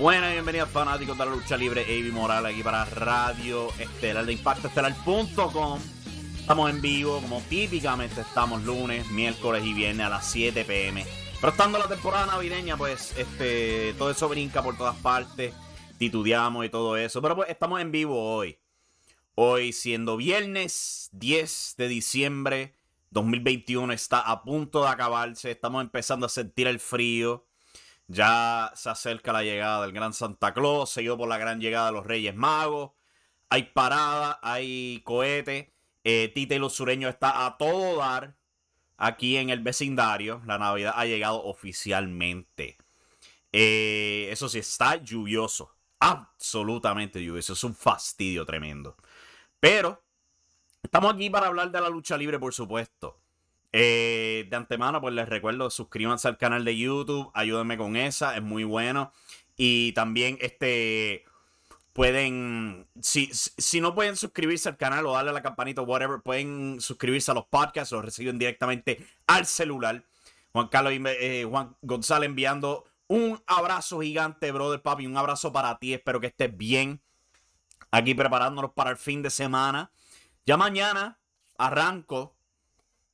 Buenas y bienvenidos fanáticos de la lucha libre, Avi Morales aquí para Radio Estelar de Impacto Estelar.com. Estamos en vivo, como típicamente estamos lunes, miércoles y viernes a las 7 pm. Pero estando la temporada navideña, pues este todo eso brinca por todas partes, titubeamos y todo eso. Pero pues estamos en vivo hoy. Hoy siendo viernes 10 de diciembre 2021 está a punto de acabarse, estamos empezando a sentir el frío. Ya se acerca la llegada del gran Santa Claus, seguido por la gran llegada de los Reyes Magos. Hay parada, hay cohete. Eh, Tita y los sureños está a todo dar aquí en el vecindario. La Navidad ha llegado oficialmente. Eh, eso sí, está lluvioso. Absolutamente lluvioso. Es un fastidio tremendo. Pero estamos aquí para hablar de la lucha libre, por supuesto. Eh, de antemano, pues les recuerdo, suscríbanse al canal de YouTube, ayúdenme con esa, es muy bueno. Y también, este, pueden, si, si no pueden suscribirse al canal o darle a la campanita o whatever, pueden suscribirse a los podcasts, los reciben directamente al celular. Juan Carlos eh, Juan González enviando un abrazo gigante, brother papi, un abrazo para ti, espero que estés bien. Aquí preparándonos para el fin de semana. Ya mañana arranco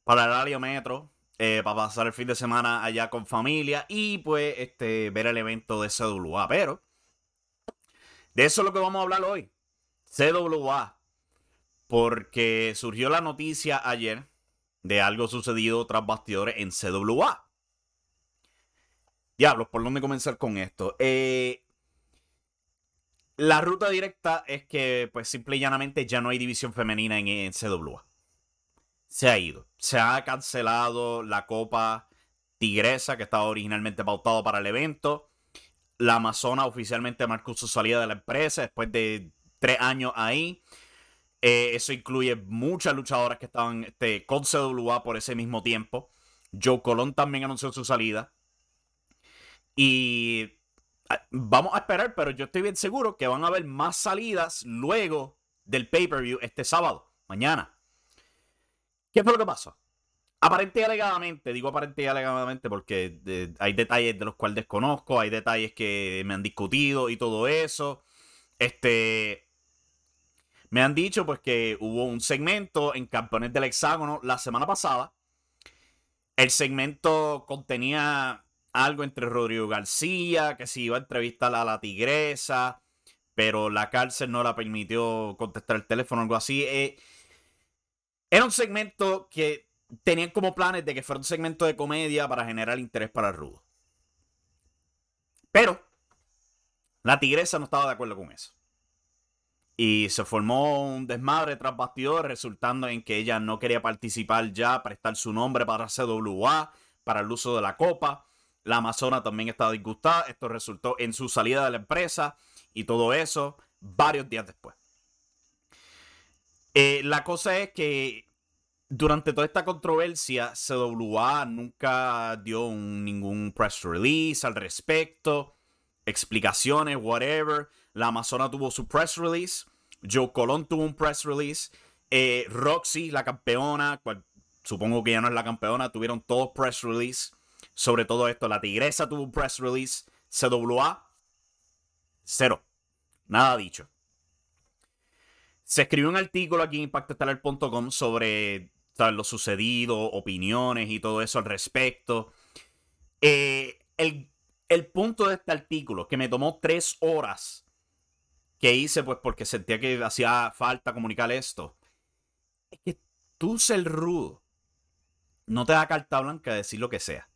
para el área metro. Eh, para pasar el fin de semana allá con familia y pues este, ver el evento de CWA. Pero de eso es lo que vamos a hablar hoy. CWA. Porque surgió la noticia ayer de algo sucedido tras bastidores en CWA. Diablos, ¿por dónde comenzar con esto? Eh, la ruta directa es que, pues, simple y llanamente ya no hay división femenina en, en CWA se ha ido. Se ha cancelado la Copa Tigresa, que estaba originalmente pautado para el evento. La Amazona oficialmente marcó su salida de la empresa después de tres años ahí. Eh, eso incluye muchas luchadoras que estaban este, con CWA por ese mismo tiempo. Joe Colón también anunció su salida. Y ah, vamos a esperar, pero yo estoy bien seguro que van a haber más salidas luego del pay-per-view este sábado, mañana. ¿Qué fue lo que pasó? Aparente y alegadamente, digo aparente y alegadamente porque hay detalles de los cuales desconozco, hay detalles que me han discutido y todo eso. Este. Me han dicho pues que hubo un segmento en Campeones del Hexágono la semana pasada. El segmento contenía algo entre Rodrigo García, que se iba a entrevistar a la tigresa, pero la cárcel no la permitió contestar el teléfono, algo así. Eh, era un segmento que tenían como planes de que fuera un segmento de comedia para generar interés para rudo. Pero la tigresa no estaba de acuerdo con eso. Y se formó un desmadre tras resultando en que ella no quería participar ya, prestar su nombre para CWA, para el uso de la copa. La Amazona también estaba disgustada. Esto resultó en su salida de la empresa y todo eso varios días después. Eh, la cosa es que durante toda esta controversia, CWA nunca dio ningún press release al respecto, explicaciones, whatever. La Amazona tuvo su press release, Joe Colón tuvo un press release, eh, Roxy, la campeona, supongo que ya no es la campeona, tuvieron todos press release sobre todo esto. La Tigresa tuvo un press release, CWA, cero, nada dicho. Se escribió un artículo aquí en impactoestelar.com sobre lo sucedido, opiniones y todo eso al respecto. Eh, el, el punto de este artículo, que me tomó tres horas, que hice pues porque sentía que hacía falta comunicar esto, es que tú ser rudo no te da carta blanca de decir lo que sea.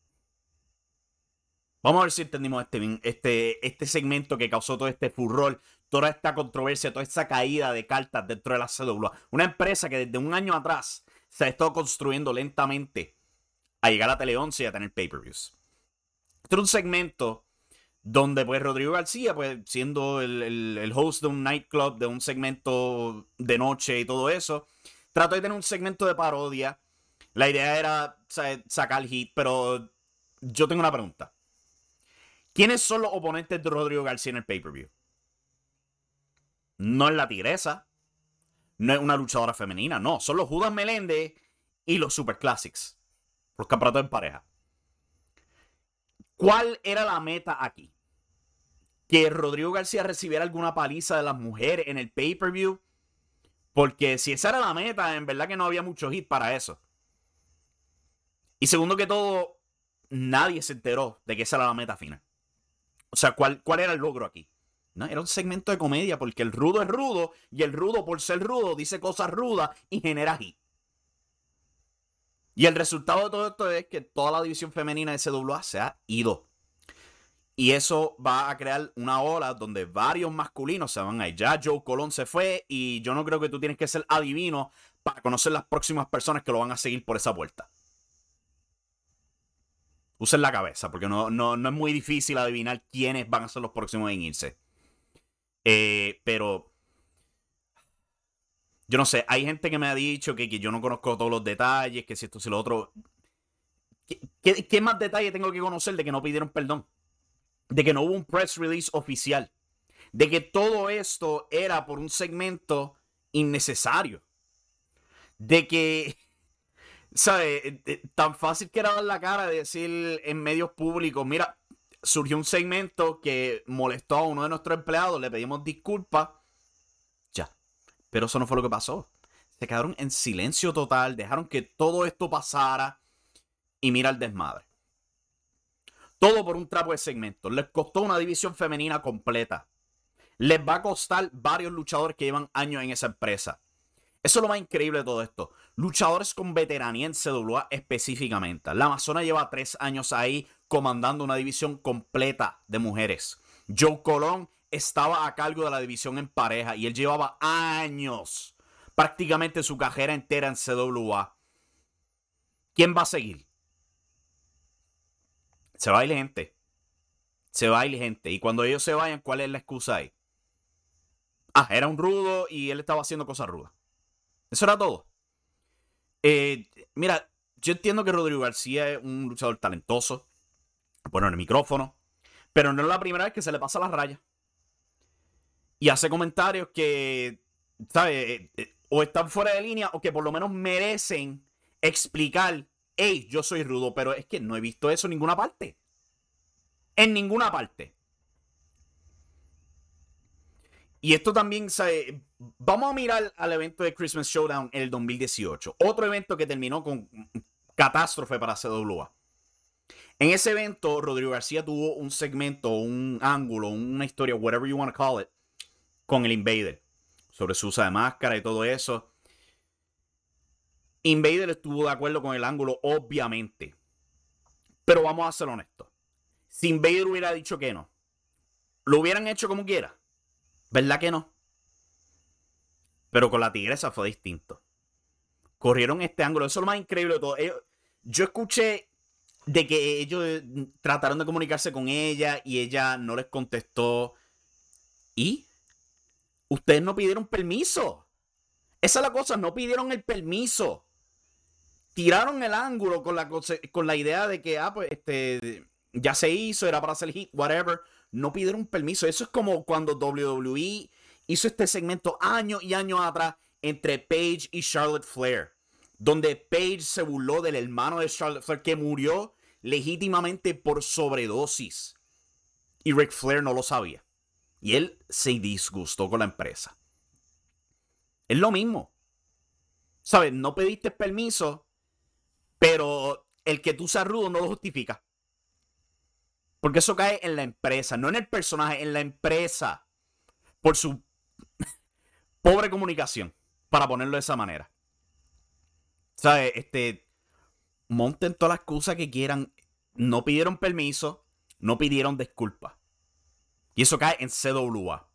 Vamos a ver si entendimos este, este, este segmento que causó todo este furor, toda esta controversia, toda esta caída de cartas dentro de la CWA. Una empresa que desde un año atrás se ha estado construyendo lentamente a llegar a Tele 11 y a tener pay-per-views. Este es un segmento donde pues Rodrigo García, pues siendo el, host de un nightclub, de un segmento de noche y todo eso, trató de tener un segmento de parodia. La idea era sacar hit, pero yo tengo una pregunta. ¿Quiénes son los oponentes de Rodrigo García en el pay-per-view? No es la tigresa. No es una luchadora femenina. No, son los Judas Meléndez y los Super Classics. Los campeonatos en pareja. ¿Cuál era la meta aquí? que Rodrigo García recibiera alguna paliza de las mujeres en el pay-per-view. Porque si esa era la meta, en verdad que no había mucho hit para eso. Y segundo que todo, nadie se enteró de que esa era la meta final. O sea, ¿cuál, cuál era el logro aquí? No, era un segmento de comedia porque el rudo es rudo y el rudo por ser rudo dice cosas rudas y genera hit. Y el resultado de todo esto es que toda la división femenina de CWA se ha ido. Y eso va a crear una ola donde varios masculinos se van a ir. Ya Joe Colón se fue y yo no creo que tú tienes que ser adivino para conocer las próximas personas que lo van a seguir por esa puerta. Usen la cabeza, porque no, no, no es muy difícil adivinar quiénes van a ser los próximos en irse. Eh, pero yo no sé, hay gente que me ha dicho que, que, yo no conozco todos los detalles, que si esto, si lo otro. ¿Qué, ¿Qué, más detalle tengo que conocer de que no pidieron perdón? De que no hubo un press release oficial. De que todo esto era por un segmento innecesario. De que, ¿sabes? Eh, eh, tan fácil que era dar la cara de decir en medios públicos, mira, surgió un segmento que molestó a uno de nuestros empleados, le pedimos disculpas. Ya. Pero eso no fue lo que pasó. Se quedaron en silencio total, dejaron que todo esto pasara y mira el desmadre. Todo por un trapo de segmento. Les costó una división femenina completa. Les va a costar varios luchadores que llevan años en esa empresa. Eso es lo más increíble de todo esto. Luchadores con veteranía en CWA específicamente. La Amazona lleva tres años ahí comandando una división completa de mujeres. Joe Colón estaba a cargo de la división en pareja y él llevaba años, prácticamente su carrera entera en CWA. ¿Quién va a seguir? Se va a ir gente. Se va a ir gente. Y cuando ellos se vayan, ¿cuál es la excusa ahí? Ah, era un rudo y él estaba haciendo cosas rudas. Eso era todo. Eh, mira, yo entiendo que Rodrigo García es un luchador talentoso bueno, en el micrófono. Pero no es la primera vez que se le pasa la raya. Y hace comentarios que, ¿sabes? Eh, eh, o están fuera de línea o que por lo menos merecen explicar, hey, yo soy rudo, pero es que no he visto eso en ninguna parte. En ninguna parte. Y esto también, ¿sabes? vamos a mirar al evento de Christmas Showdown en el 2018. Otro evento que terminó con catástrofe para CWA. En ese evento, Rodrigo García tuvo un segmento, un ángulo, una historia, whatever you want to call it, con el Invader. Sobre su uso de máscara y todo eso. Invader estuvo de acuerdo con el ángulo, obviamente. Pero vamos a ser honestos. Si Invader hubiera dicho que no, lo hubieran hecho como quiera. ¿Verdad que no? Pero con la tigresa fue distinto. Corrieron este ángulo. Eso es lo más increíble de todo. Yo escuché de que ellos eh, trataron de comunicarse con ella y ella no les contestó. ¿Y? Ustedes no pidieron permiso. Esa es la cosa, no pidieron el permiso. Tiraron el ángulo con la, con la idea de que, ah, pues, este, ya se hizo, era para hacer hit, whatever. No pidieron permiso. Eso es como cuando WWE hizo este segmento años y años atrás entre Paige y Charlotte Flair donde Paige se burló del hermano de Charlotte Flair que murió legítimamente por sobredosis. Y Ric Flair no lo sabía. Y él se disgustó con la empresa. Es lo mismo. ¿Sabes? No pediste permiso, pero el que tú seas rudo no lo justifica. Porque eso cae en la empresa, no en el personaje, en la empresa. Por su pobre comunicación, para ponerlo de esa manera. ¿Sabes? Este, monten todas las excusas que quieran. No pidieron permiso, no pidieron disculpas. Y eso cae en CWA.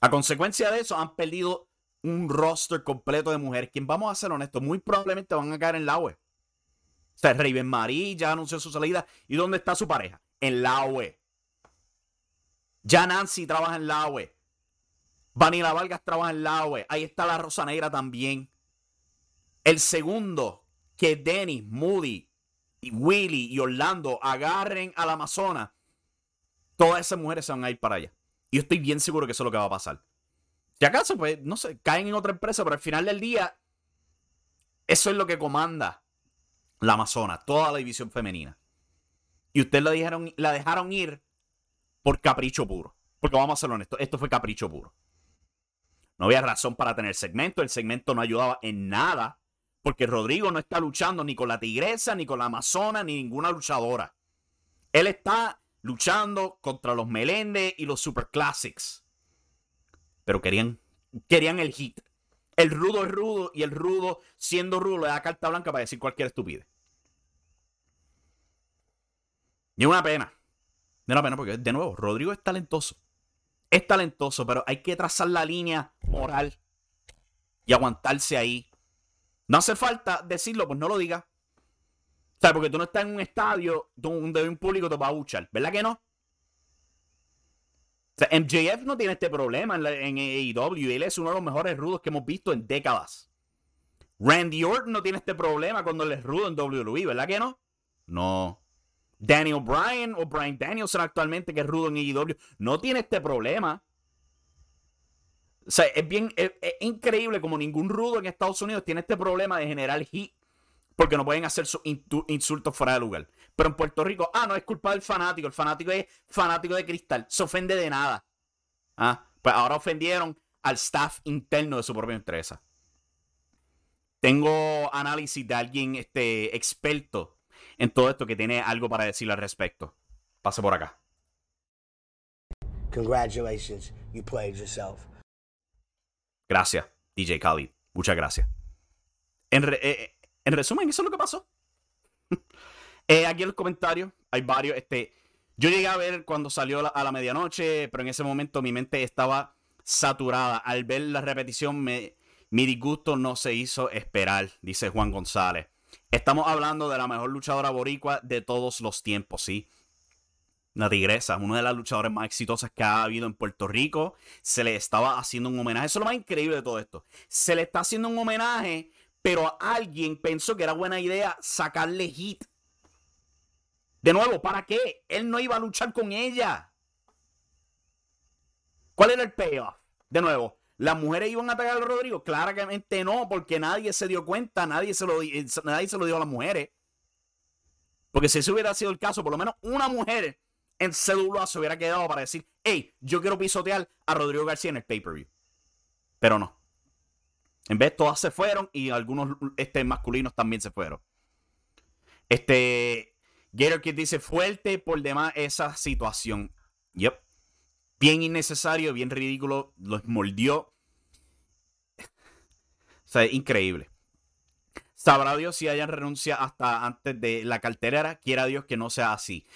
A consecuencia de eso, han perdido un roster completo de mujeres. Quien, vamos a ser honestos, muy probablemente van a caer en la web. O sea, Raven Marie ya anunció su salida. ¿Y dónde está su pareja? En la web. Ya Nancy trabaja en la web. Vanilla Vargas trabaja en la web. Ahí está la Rosa Negra también. El segundo, que Dennis, Moody, y Willy y Orlando agarren al Amazonas, todas esas mujeres se van a ir para allá. Y yo estoy bien seguro que eso es lo que va a pasar. Si acaso, pues, no sé, caen en otra empresa, pero al final del día, eso es lo que comanda la Amazonas, toda la división femenina. Y ustedes la dejaron, la dejaron ir por capricho puro. Porque vamos a ser honestos, esto fue capricho puro. No había razón para tener segmento, el segmento no ayudaba en nada, porque Rodrigo no está luchando ni con la tigresa, ni con la amazona, ni ninguna luchadora. Él está luchando contra los Melende y los Super Classics. Pero querían, querían el hit. El rudo es rudo y el rudo, siendo rudo, le da carta blanca para decir cualquier estupidez. Es una pena. Es una pena porque, de nuevo, Rodrigo es talentoso. Es talentoso, pero hay que trazar la línea moral y aguantarse ahí. No hace falta decirlo, pues no lo digas. O sea, porque tú no estás en un estadio donde un público te va a buchar. ¿Verdad que no? O sea, MJF no tiene este problema en, en AEW. Él es uno de los mejores rudos que hemos visto en décadas. Randy Orton no tiene este problema cuando él es rudo en WWE, ¿verdad que no? No. Daniel Bryan o Brian Danielson actualmente, que es rudo en AEW, no tiene este problema. O sea, es bien, es, increíble como ningún rudo en Estados Unidos tiene este problema de generar hit porque no pueden hacer sus insultos fuera de lugar. Pero en Puerto Rico, ah, no es culpa del fanático, el fanático es fanático de cristal, se ofende de nada. Ah, pues ahora ofendieron al staff interno de su propia empresa. Tengo análisis de alguien este, experto en todo esto que tiene algo para decir al respecto. Pase por acá. Congratulations, you played yourself. Gracias, DJ Khalid. Muchas gracias. En, eh, resumen, eso es lo que pasó. Eh, aquí en los comentarios hay varios. Este, yo llegué a ver cuando salió a la medianoche, pero en ese momento mi mente estaba saturada. Al ver la repetición, me, mi disgusto no se hizo esperar, dice Juan González. Estamos hablando de la mejor luchadora boricua de todos los tiempos, ¿sí? La tigresa, una de las luchadoras más exitosas que ha habido en Puerto Rico. Se le estaba haciendo un homenaje. Eso es lo más increíble de todo esto. Se le está haciendo un homenaje, pero alguien pensó que era buena idea sacarle hit. De nuevo, ¿para qué? Él no iba a luchar con ella. ¿Cuál era el payoff? De nuevo, ¿Las mujeres iban a atacar a Rodrigo? Claramente no, porque nadie se dio cuenta, nadie se lo, eh, nadie se lo dio a las mujeres. Porque si ese hubiera sido el caso, por lo menos una mujer en CWA se hubiera quedado para decir, hey, yo quiero pisotear a Rodrigo García en el pay-per-view. Pero no. En vez, todas se fueron y algunos este, masculinos también se fueron. Este. Gator Kid dice: fuerte por demás esa situación. Yep bien innecesario, bien ridículo, los mordió. O sea, increíble. Sabrá Dios si hayan renuncia hasta antes de la cartelera. Quiera Dios que no sea así.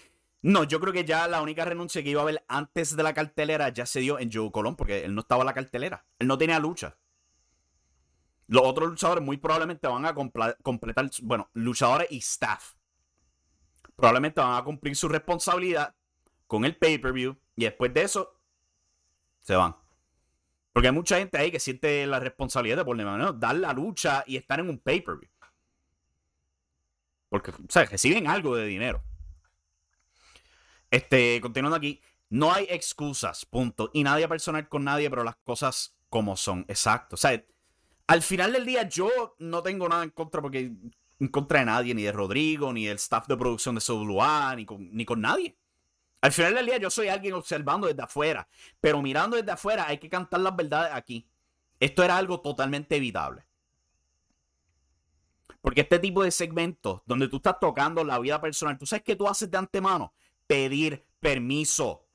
No, yo creo que ya la única renuncia que iba a haber antes de la cartelera ya se dio en Joe Colón, porque él no estaba en la cartelera. Él no tenía lucha. Los otros luchadores muy probablemente van a completar, bueno, luchadores y staff. Probablemente van a cumplir su responsabilidad con el pay-per-view y después de eso, se van. Porque hay mucha gente ahí que siente la responsabilidad de por lo dar la lucha y estar en un pay-per-view. Porque, o sea, reciben algo de dinero. Este, continuando aquí. No hay excusas, punto. Y nadie personal con nadie, pero las cosas como son. Exacto. O sea, al final del día yo no tengo nada en contra porque en contra de nadie, ni de Rodrigo, ni del staff de producción de WA, ni con, ni con nadie. Al final del día yo soy alguien observando desde afuera, pero mirando desde afuera hay que cantar las verdades aquí. Esto era algo totalmente evitable. Porque este tipo de segmentos donde tú estás tocando la vida personal, tú sabes que tú haces de antemano pedir permiso.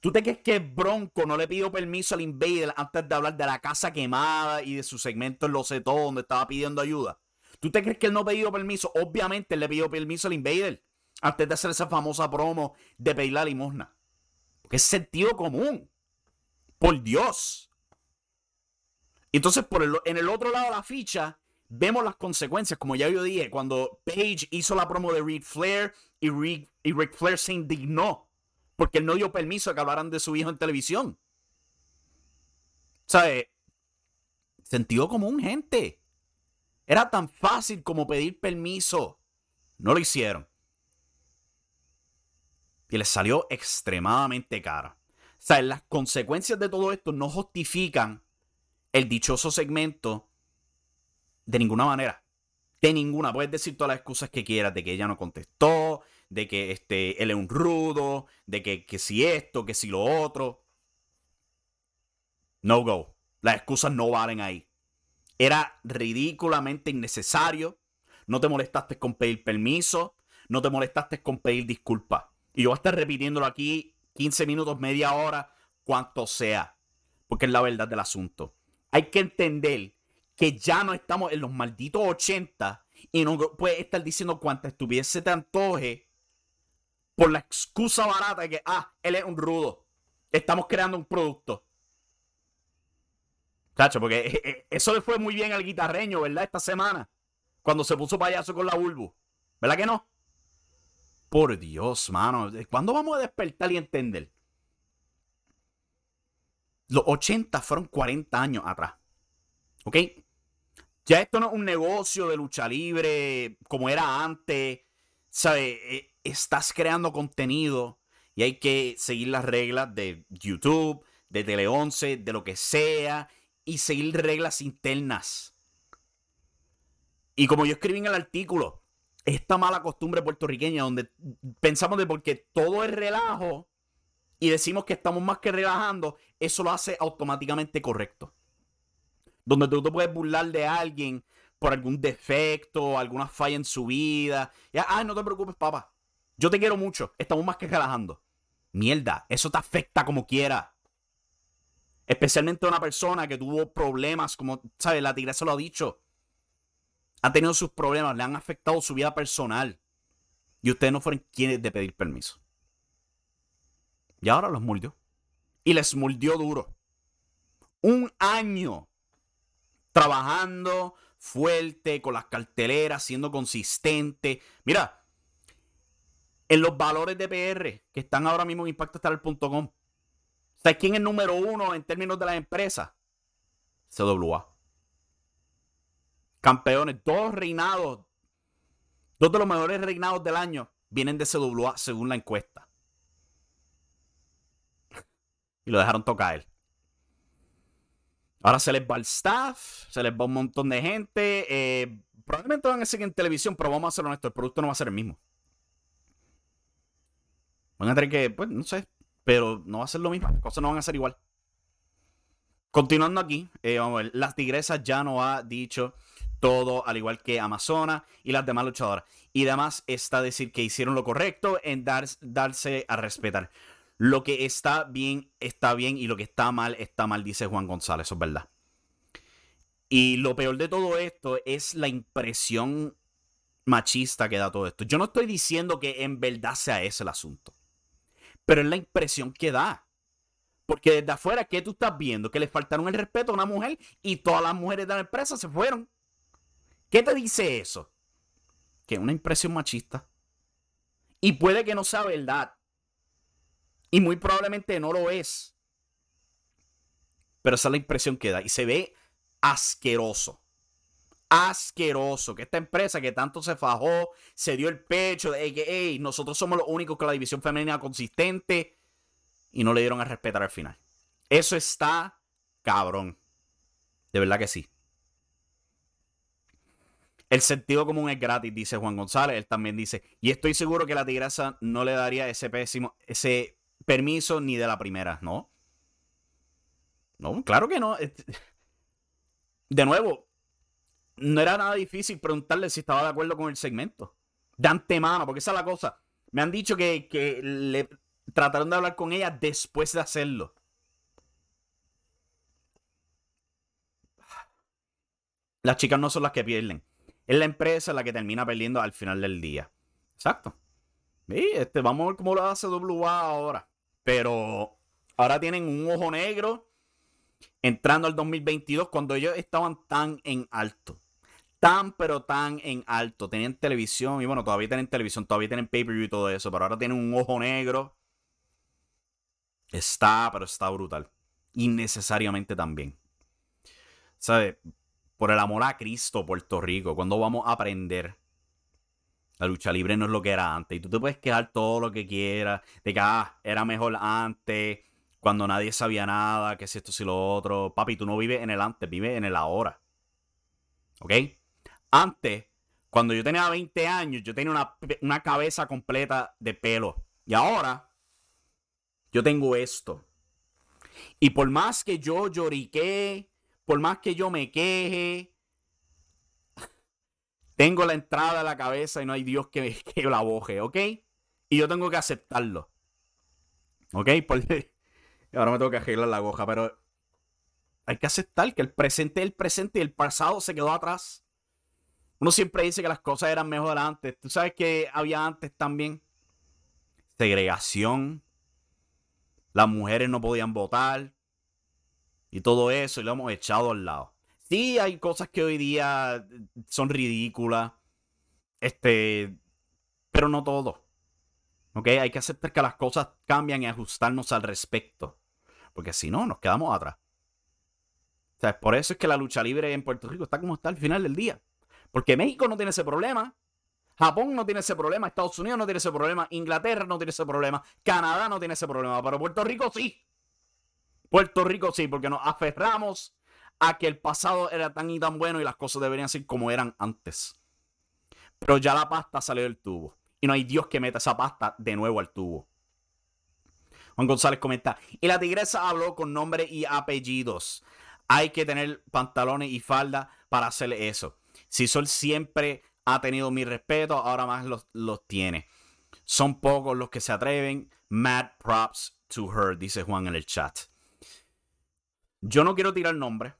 ¿Tú te crees que Bronco no le pidió permiso al Invader antes de hablar de la casa quemada y de su segmento en Lo Sé Todo donde estaba pidiendo ayuda? ¿Tú te crees que él no pidió permiso? Obviamente él le pidió permiso al Invader antes de hacer esa famosa promo de pedir la limosna. Porque es sentido común. Por Dios. Entonces, por en el otro lado de la ficha, vemos las consecuencias, como ya yo dije, cuando Page hizo la promo de Reed Flair y Rick, y Rick Flair se indignó porque él no dio permiso a que hablaran de su hijo en televisión. ¿Sabes? Sentido común, gente. Era tan fácil como pedir permiso. No lo hicieron y les salió extremadamente cara. O sea, las consecuencias de todo esto no justifican el dichoso segmento de ninguna manera. De ninguna. Puedes decir todas las excusas que quieras de que ella no contestó, de que este, él es un rudo, de que, que si esto, que si lo otro. No go. Las excusas no valen ahí. Era ridículamente innecesario. No te molestaste con pedir permiso. No te molestaste con pedir disculpas. Y yo voy a estar repitiéndolo aquí 15 minutos, media hora, cuanto sea. Porque es la verdad del asunto. Hay que entender que ya no estamos en los malditos 80 y no puedes estar diciendo cuánta estupidez se te antoje por la excusa barata de que, ah, él es un rudo. Estamos creando un producto. Cacho, porque eh, eh, eso le fue muy bien al guitarreño, ¿verdad? Esta semana. Cuando se puso payaso con la Bulbu. ¿Verdad que no? Por Dios, mano. ¿Cuándo vamos a despertar y entender? Los 80 fueron 40 años atrás. ¿Ok? Ya esto no es un negocio de lucha libre como era antes. ¿Sabes? Eh, estás creando contenido y hay que seguir las reglas de YouTube, de Tele 11, de lo que sea y seguir reglas internas. Y como yo escribí en el artículo, esta mala costumbre puertorriqueña donde pensamos de porque todo es relajo y decimos que estamos más que relajando, eso lo hace automáticamente correcto. Donde tú te puedes burlar de alguien por algún defecto, alguna falla en su vida. Ya, ay, no te preocupes, papá. Yo te quiero mucho. Estamos más que relajando. Mierda, eso te afecta como quiera. Especialmente a una persona que tuvo problemas, como, ¿sabes? La tigresa lo ha dicho. Ha tenido sus problemas, le han afectado su vida personal. Y ustedes no fueron quienes de pedir permiso. Y ahora los mordió. Y les mordió duro. Un año trabajando fuerte, con las carteleras, siendo consistente. Mira, en los valores de PR que están ahora mismo en impactostar.com ¿Sabes quién es el número uno en términos de la empresa? CWA. Campeones, dos reinados, dos de los mejores reinados del año vienen de CWA según la encuesta. Y lo dejaron tocar. Ahora se les va el staff, se les va un montón de gente. Eh, probablemente van a seguir en televisión, pero vamos a ser honestos, el producto no va a ser el mismo. Van a tener que, pues, no sé, pero no va a ser lo mismo, las cosas no van a ser igual. Continuando aquí, eh, vamos a ver, las tigresas ya no ha dicho todo, al igual que Amazona y las demás luchadoras. Y además está decir que hicieron lo correcto en darse a respetar. Lo que está bien, está bien, y lo que está mal, está mal, dice Juan González, eso es verdad. Y lo peor de todo esto es la impresión machista que da todo esto. Yo no estoy diciendo que en verdad sea ese el asunto. Pero es la impresión que da. Porque desde afuera, ¿qué tú estás viendo? Que le faltaron el respeto a una mujer y todas las mujeres de la empresa se fueron. ¿Qué te dice eso? Que es una impresión machista. Y puede que no sea verdad. Y muy probablemente no lo es. Pero esa es la impresión que da. Y se ve asqueroso asqueroso. Que esta empresa que tanto se fajó, se dio el pecho de que nosotros somos los únicos con la división femenina consistente y no le dieron a respetar al final. Eso está cabrón. De verdad que sí. El sentido común es gratis, dice Juan González. Él también dice, y estoy seguro que la tigresa no le daría ese pésimo, ese permiso ni de la primera, ¿no? No, claro que no. De nuevo, no era nada difícil preguntarle si estaba de acuerdo con el segmento. De antemano, porque esa es la cosa. Me han dicho que, le trataron de hablar con ella después de hacerlo. Las chicas no son las que pierden. Es la empresa la que termina perdiendo al final del día. Exacto. este, vamos a ver cómo lo hace WA ahora. Pero ahora tienen un ojo negro entrando al 2022 cuando ellos estaban tan en alto tan, pero tan en alto. Tenían televisión y bueno, todavía tienen televisión, todavía tienen pay-per-view y todo eso, pero ahora tienen un ojo negro. Está, pero está brutal. Innecesariamente también. ¿Sabes? Por el amor a Cristo, Puerto Rico, cuando vamos a aprender? La lucha libre no es lo que era antes. Y tú te puedes quejar todo lo que quieras. De que ah, era mejor antes. Cuando nadie sabía nada. Que si esto, si lo otro. Papi, tú no vives en el antes, vives en el ahora. ¿Ok? Antes, cuando yo tenía 20 años, yo tenía una, cabeza completa de pelo. Y ahora, yo tengo esto. Y por más que yo llorique, por más que yo me queje, tengo la entrada a la cabeza y no hay Dios que, que la boje, ¿ok? Y yo tengo que aceptarlo. ¿Ok? Porque ahora me tengo que arreglar la goja, pero hay que aceptar que el presente es el presente y el pasado se quedó atrás. Uno siempre dice que las cosas eran mejor antes. Tú sabes que había antes también segregación. Las mujeres no podían votar. Y todo eso y lo hemos echado al lado. Sí, hay cosas que hoy día son ridículas. Este, pero no todo. ¿Ok? Hay que aceptar que las cosas cambian y ajustarnos al respecto. Porque si no, nos quedamos atrás. O sea, por eso es que la lucha libre en Puerto Rico está como está al final del día. Porque México no tiene ese problema. Japón no tiene ese problema. Estados Unidos no tiene ese problema. Inglaterra no tiene ese problema. Canadá no tiene ese problema. Pero Puerto Rico sí. Puerto Rico sí, porque nos aferramos a que el pasado era tan y tan bueno y las cosas deberían ser como eran antes. Pero ya la pasta salió del tubo. Y no hay Dios que meta esa pasta de nuevo al tubo. Juan González comenta, y la tigresa habló con nombre y apellidos. Hay que tener pantalones y falda para hacerle eso. Si Sol siempre ha tenido mi respeto, ahora más los, los tiene. Son pocos los que se atreven. Mad props to her, dice Juan en el chat. Yo no quiero tirar nombre,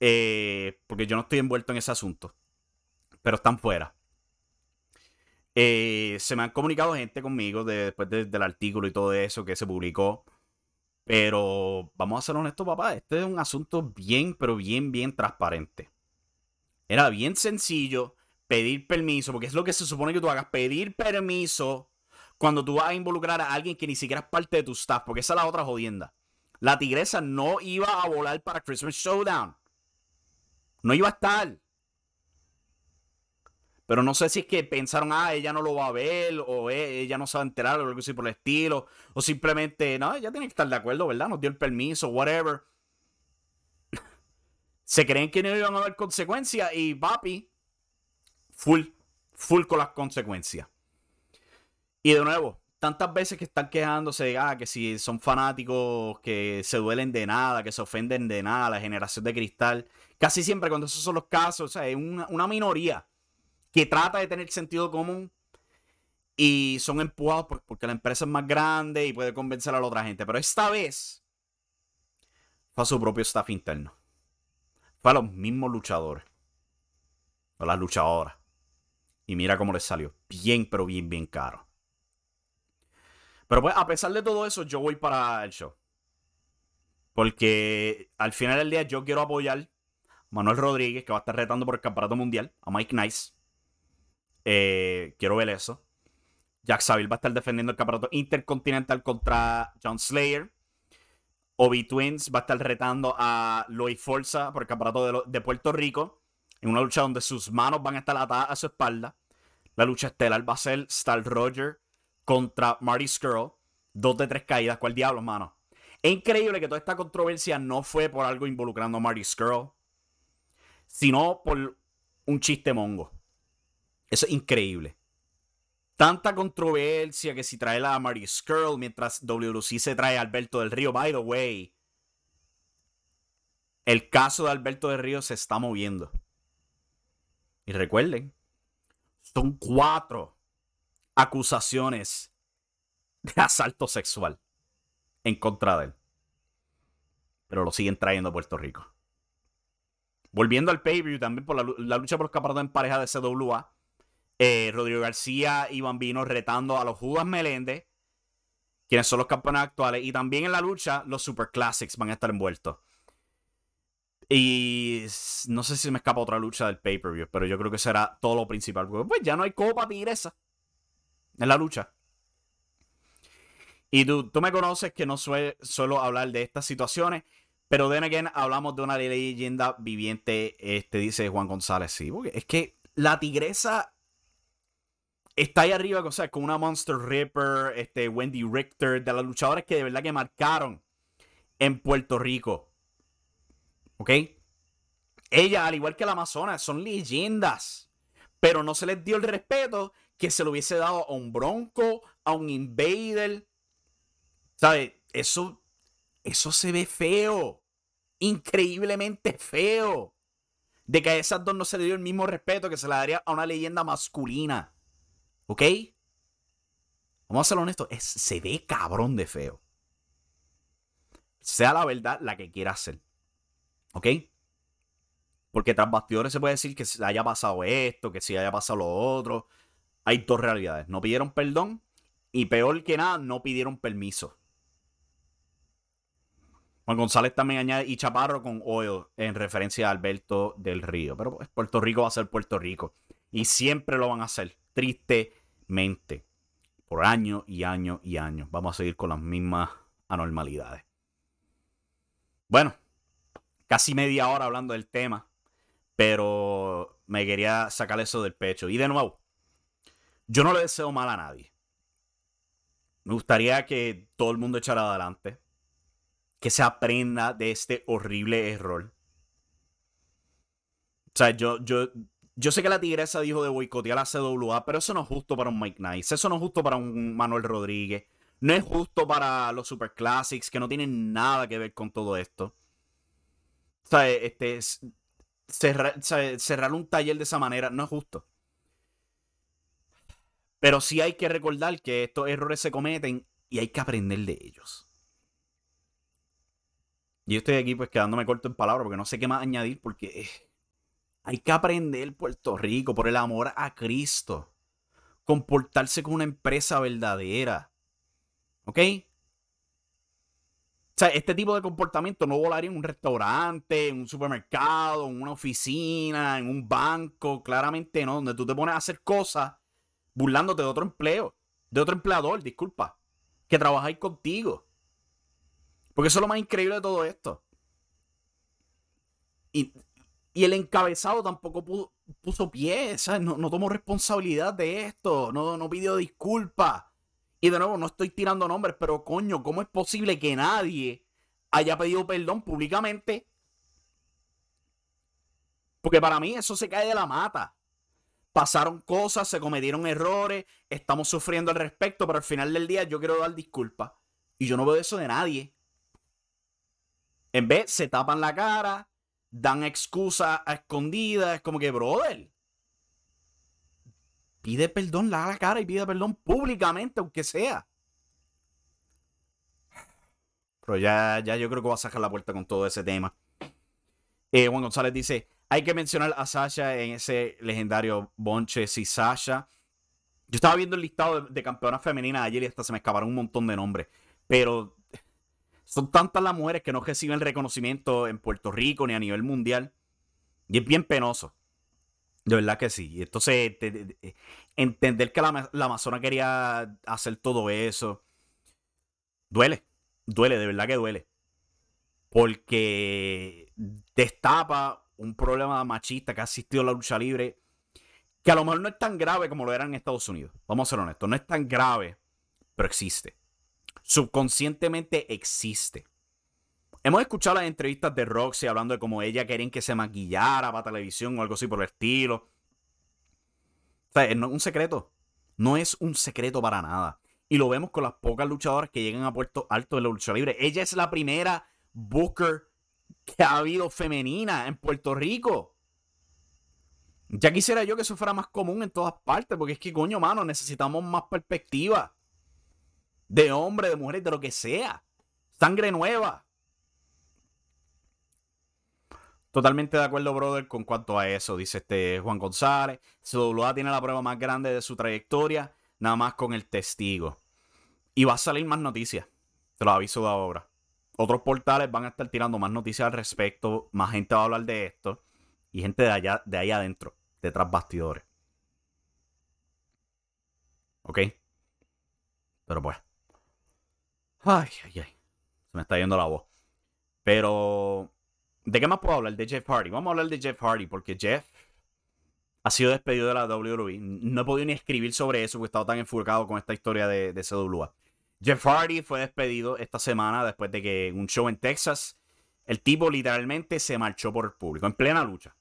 eh, porque yo no estoy envuelto en ese asunto, pero están fuera. Eh, se me han comunicado gente conmigo después del artículo y todo eso que se publicó. Pero vamos a ser honestos, papá. Este es un asunto bien, pero bien, bien transparente. Era bien sencillo pedir permiso, porque es lo que se supone que tú hagas, pedir permiso cuando tú vas a involucrar a alguien que ni siquiera es parte de tu staff, porque esa es la otra jodienda. La tigresa no iba a volar para Christmas Showdown. No iba a estar. Pero no sé si es que pensaron, ah, ella no lo va a ver, o e, ella no se va a enterar, o algo así por el estilo. O simplemente, no, ella tiene que estar de acuerdo, ¿verdad? Nos dio el permiso, whatever. se creen que no iban a haber consecuencias y papi, full, full con las consecuencias. Y de nuevo, tantas veces que están quejándose de ah, que si son fanáticos que se duelen de nada, que se ofenden de nada, la generación de cristal. Casi siempre cuando esos son los casos, o sea, es una, una minoría que trata de tener sentido común y son empujados porque la empresa es más grande y puede convencer a la otra gente. Pero esta vez fue a su propio staff interno. Fue a los mismos luchadores. A las luchadoras. Y mira cómo les salió. Bien, pero bien, bien caro. Pero pues, a pesar de todo eso, yo voy para el show. Porque al final del día yo quiero apoyar a Manuel Rodríguez, que va a estar retando por el campeonato mundial, a Mike Nice. Eh, quiero ver eso. Jack Saville va a estar defendiendo el campeonato intercontinental contra John Slayer. Obi Twins va a estar retando a Lois Forza por el campeonato de, Puerto Rico. En una lucha donde sus manos van a estar atadas a su espalda. La lucha estelar va a ser Star Roger contra Marty Skrull. Dos de tres caídas. ¿Cuál diablo, mano? Es increíble que toda esta controversia no fue por algo involucrando a Marty Skrull, sino por un chiste mongo. Eso es increíble. Tanta controversia que si trae la Marty Skrull mientras WLC se trae a Alberto del Río. By the way, el caso de Alberto del Río se está moviendo. Y recuerden, son cuatro acusaciones de asalto sexual en contra de él. Pero lo siguen trayendo a Puerto Rico. Volviendo al pay-per-view también por la, lucha por los campeonatos en pareja de CWA. Eh, Rodrigo García y Bambino retando a los Judas Meléndez, quienes son los campeones actuales. Y también en la lucha, los Super Classics van a estar envueltos. Y no sé si me escapa otra lucha del pay-per-view, pero yo creo que será todo lo principal. pues ya no hay copa tigresa en la lucha. Y tú, tú me conoces que no suelo hablar de estas situaciones, pero de again hablamos de una leyenda viviente, este dice Juan González, sí, porque es que la tigresa está ahí arriba o sea, con una Monster Ripper, este, Wendy Richter, de las luchadoras que de verdad que marcaron en Puerto Rico. ¿Ok? Ella, al igual que la Amazona, son leyendas. Pero no se les dio el respeto que se le hubiese dado a un Bronco, a un Invader. ¿Sabes? Eso eso se ve feo. Increíblemente feo. De que a esas dos no se le dio el mismo respeto que se le daría a una leyenda masculina. ¿Ok? Vamos a ser honestos, se ve cabrón de feo. Sea la verdad la que quiera hacer. ¿Ok? Porque tras bastidores se puede decir que se haya pasado esto, que se haya pasado lo otro. Hay dos realidades. No pidieron perdón y peor que nada, no pidieron permiso. Juan González también añade y Chaparro con oil en referencia a Alberto del Río. Pero pues, Puerto Rico va a ser Puerto Rico. Y siempre lo van a hacer. Tristemente. Por años y años y años. Vamos a seguir con las mismas anormalidades. Bueno, casi media hora hablando del tema. Pero me quería sacar eso del pecho. Y de nuevo, yo no le deseo mal a nadie. Me gustaría que todo el mundo echara adelante que se aprenda de este horrible error. O sea, yo, yo, yo sé que la tigresa dijo de boicotear la CWA, pero eso no es justo para un Mike Nice, eso no es justo para un Manuel Rodríguez, no es justo para los Super Classics que no tienen nada que ver con todo esto. O sea, este, cerrar, cerrar un taller de esa manera no es justo. Pero sí hay que recordar que estos errores se cometen y hay que aprender de ellos. Yo estoy aquí pues quedándome corto en palabras porque no sé qué más añadir porque eh, hay que aprender Puerto Rico por el amor a Cristo. Comportarse con una empresa verdadera. ¿Ok? O sea, este tipo de comportamiento no volaría en un restaurante, en un supermercado, en una oficina, en un banco. Claramente no, donde tú te pones a hacer cosas burlándote de otro empleo, de otro empleador, disculpa, que trabajáis contigo. Porque eso es lo más increíble de todo esto. Y, el encabezado tampoco puso, pie, No, no, tomó responsabilidad de esto, no, no pidió disculpas. Y de nuevo, no estoy tirando nombres, pero coño, ¿cómo es posible que nadie haya pedido perdón públicamente? Porque para mí eso se cae de la mata. Pasaron cosas, se cometieron errores, estamos sufriendo al respecto, pero al final del día yo quiero dar disculpas. Y yo no veo eso de nadie. En vez, se tapan la cara, dan excusas a escondidas. Es como que, brother, pide perdón, la la cara y pide perdón públicamente, aunque sea. Pero ya, ya yo creo que va a sacar la puerta con todo ese tema. Eh, Juan González dice: Hay que mencionar a Sasha en ese legendario bonche. Si Sasha. Yo estaba viendo el listado de, campeonas femeninas ayer y hasta se me escaparon un montón de nombres. Pero son tantas las mujeres que no reciben reconocimiento en Puerto Rico ni a nivel mundial. Y es bien penoso. De verdad que sí. Entonces, entender que la, la Amazona quería hacer todo eso. Duele. Duele, de verdad que duele. Porque destapa un problema machista que ha existido en la lucha libre. Que a lo mejor no es tan grave como lo era en Estados Unidos. Vamos a ser honestos. No es tan grave, pero existe subconscientemente existe. Hemos escuchado las entrevistas de Roxy hablando de cómo ella quería que se maquillara para televisión o algo así por el estilo. O sea, es un secreto. No es un secreto para nada. Y lo vemos con las pocas luchadoras que llegan a Puerto Alto de la lucha libre. Ella es la primera Booker que ha habido femenina en Puerto Rico. Ya quisiera yo que eso fuera más común en todas partes, porque es que, coño, mano, necesitamos más perspectiva de hombres, de mujeres, de lo que sea. Sangre nueva. Totalmente de acuerdo, brother, con cuanto a eso, dice este Juan González. CWA tiene la prueba más grande de su trayectoria, nada más con el testigo. Y va a salir más noticias. Te lo aviso de ahora. Otros portales van a estar tirando más noticias al respecto. Más gente va a hablar de esto. Y gente de allá, de ahí adentro, detrás bastidores. ¿Ok? Pero pues. Ay, ay, ay. Se me está yendo la voz. Pero, ¿de qué más puedo hablar? De Jeff Hardy. Vamos a hablar de Jeff Hardy porque Jeff ha sido despedido de la WWE. No he podido ni escribir sobre eso porque he estado tan enfurcado con esta historia de, de CWA. Jeff Hardy fue despedido esta semana después de que un show en Texas, el tipo literalmente se marchó por el público, en plena lucha.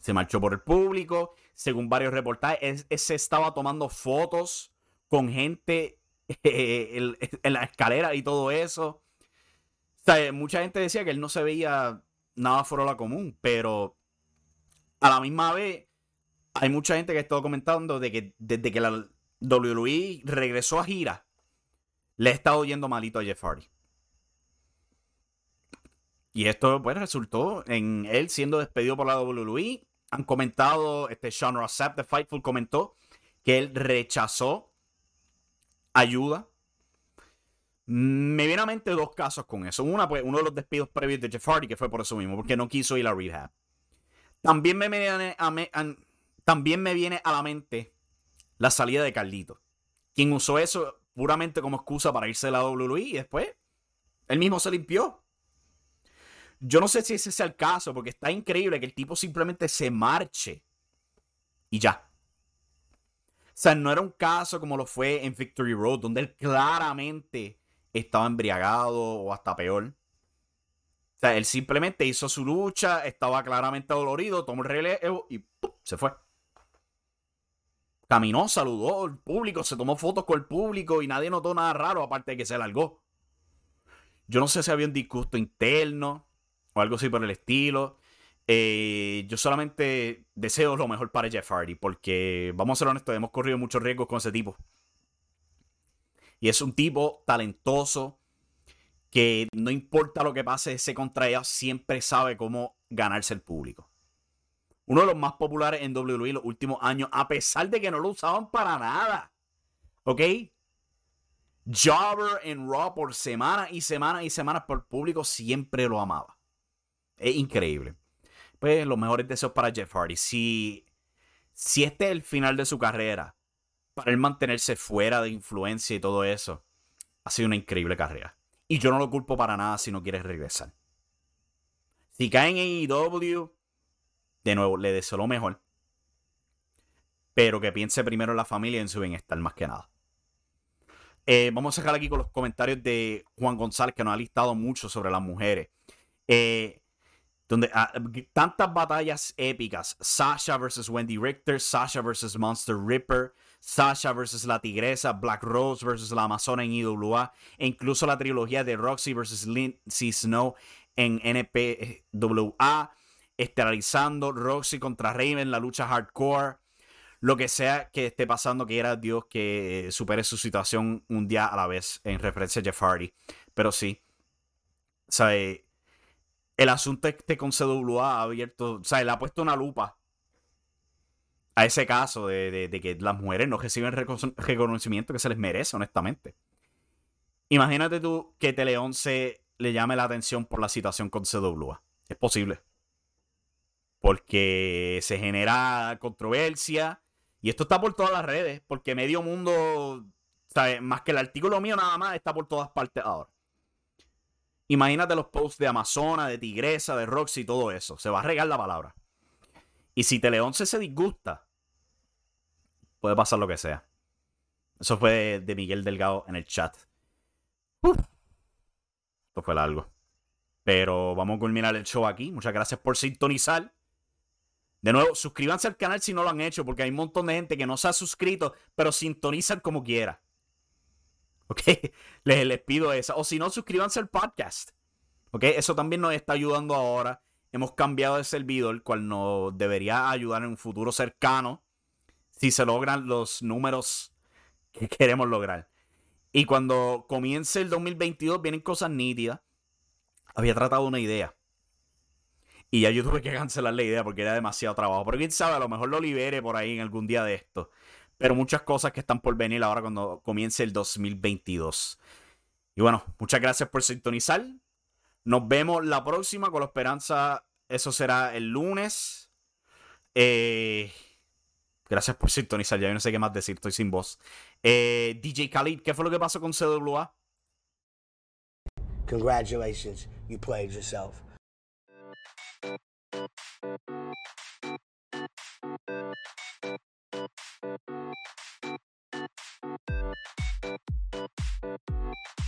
Se marchó por el público, según varios reportajes, se estaba tomando fotos con gente en la escalera y todo eso. sea, mucha gente decía que él no se veía nada fuera de la común, pero a la misma vez hay mucha gente que ha estado comentando de que desde que la WWE regresó a gira, le ha estado yendo malito a Jeff Hardy. Y esto pues resultó en él siendo despedido por la WWE. Han comentado, este Sean Rossap de Fightful comentó que él rechazó ayuda. Me viene a mente dos casos con eso. Una, pues, uno de los despidos previos de Jeff Hardy, que fue por eso mismo, porque no quiso ir a rehab. También me viene a, también me viene a la mente la salida de Carlito, quien usó eso puramente como excusa para irse de la WWE y después él mismo se limpió. Yo no sé si ese es el caso, porque está increíble que el tipo simplemente se marche y ya. O sea, no era un caso como lo fue en Victory Road, donde él claramente estaba embriagado o hasta peor. O sea, él simplemente hizo su lucha, estaba claramente dolorido, tomó el relevo y se fue. Caminó, saludó al público, se tomó fotos con el público y nadie notó nada raro aparte de que se largó. Yo no sé si había un disgusto interno o algo así por el estilo. Eh, yo solamente deseo lo mejor para Jeff Hardy porque, vamos a ser honestos, hemos corrido muchos riesgos con ese tipo. Y es un tipo talentoso que no importa lo que pase, ese contra ella siempre sabe cómo ganarse el público uno de los más populares en WWE los últimos años, a pesar de que no lo usaban para nada. ¿Ok? Jobber en Raw por semanas y semanas y semanas por público siempre lo amaba. Es increíble. Pues los mejores deseos para Jeff Hardy. Si, si este es el final de su carrera, para él mantenerse fuera de influencia y todo eso, ha sido una increíble carrera. Y yo no lo culpo para nada si no quiere regresar. Si cae en AEW, de nuevo, le deseo lo mejor. Pero que piense primero en la familia y en su bienestar más que nada. Eh, vamos a dejar aquí con los comentarios de Juan González, que nos ha listado mucho sobre las mujeres. Eh, donde ah, tantas batallas épicas. Sasha versus Wendy Richter, Sasha versus Monster Ripper, Sasha versus la Tigresa, Black Rose versus la Amazona en IWA, e incluso la trilogía de Roxy versus Lindsay Snow en NPWA estelarizando Roxy contra Raven, la lucha hardcore, lo que sea que esté pasando, que era Dios que supere su situación un día a la vez, en referencia a Jeff Hardy. Pero sí, o sea, eh, el asunto este con CWA ha abierto, o sea, le ha puesto una lupa a ese caso de, que las mujeres no reciben reconocimiento que se les merece, honestamente. Imagínate tú que Tele 11 le llame la atención por la situación con CWA. Es posible porque se genera controversia. Y esto está por todas las redes, porque medio mundo, más que el artículo mío nada más, está por todas partes ahora. Imagínate los posts de Amazona, de Tigresa, de Roxy y todo eso. Se va a regar la palabra. Y si Teleón se disgusta, puede pasar lo que sea. Eso fue de Miguel Delgado en el chat. Esto fue largo. Pero vamos a culminar el show aquí. Muchas gracias por sintonizar. De nuevo, suscríbanse al canal si no lo han hecho, porque hay un montón de gente que no se ha suscrito, pero sintonizan como quiera. ¿Ok? Les, les pido eso. O si no, suscríbanse al podcast. ¿Ok? Eso también nos está ayudando ahora. Hemos cambiado de servidor, el cual nos debería ayudar en un futuro cercano. Si se logran los números que queremos lograr. Y cuando comience el 2022 vienen cosas nítidas. Había tratado una idea. Y ya yo tuve que cancelar la idea porque era demasiado trabajo. Pero quién sabe, a lo mejor lo libere por ahí en algún día de esto. Pero muchas cosas que están por venir ahora cuando comience el 2022. Y bueno, muchas gracias por sintonizar. Nos vemos la próxima con la esperanza. Eso será el lunes. Eh, gracias por sintonizar. Ya no sé qué más decir. Estoy sin voz. Eh, DJ Khalid, ¿qué fue lo que pasó con CWA? Congratulations. You played yourself. Thank you.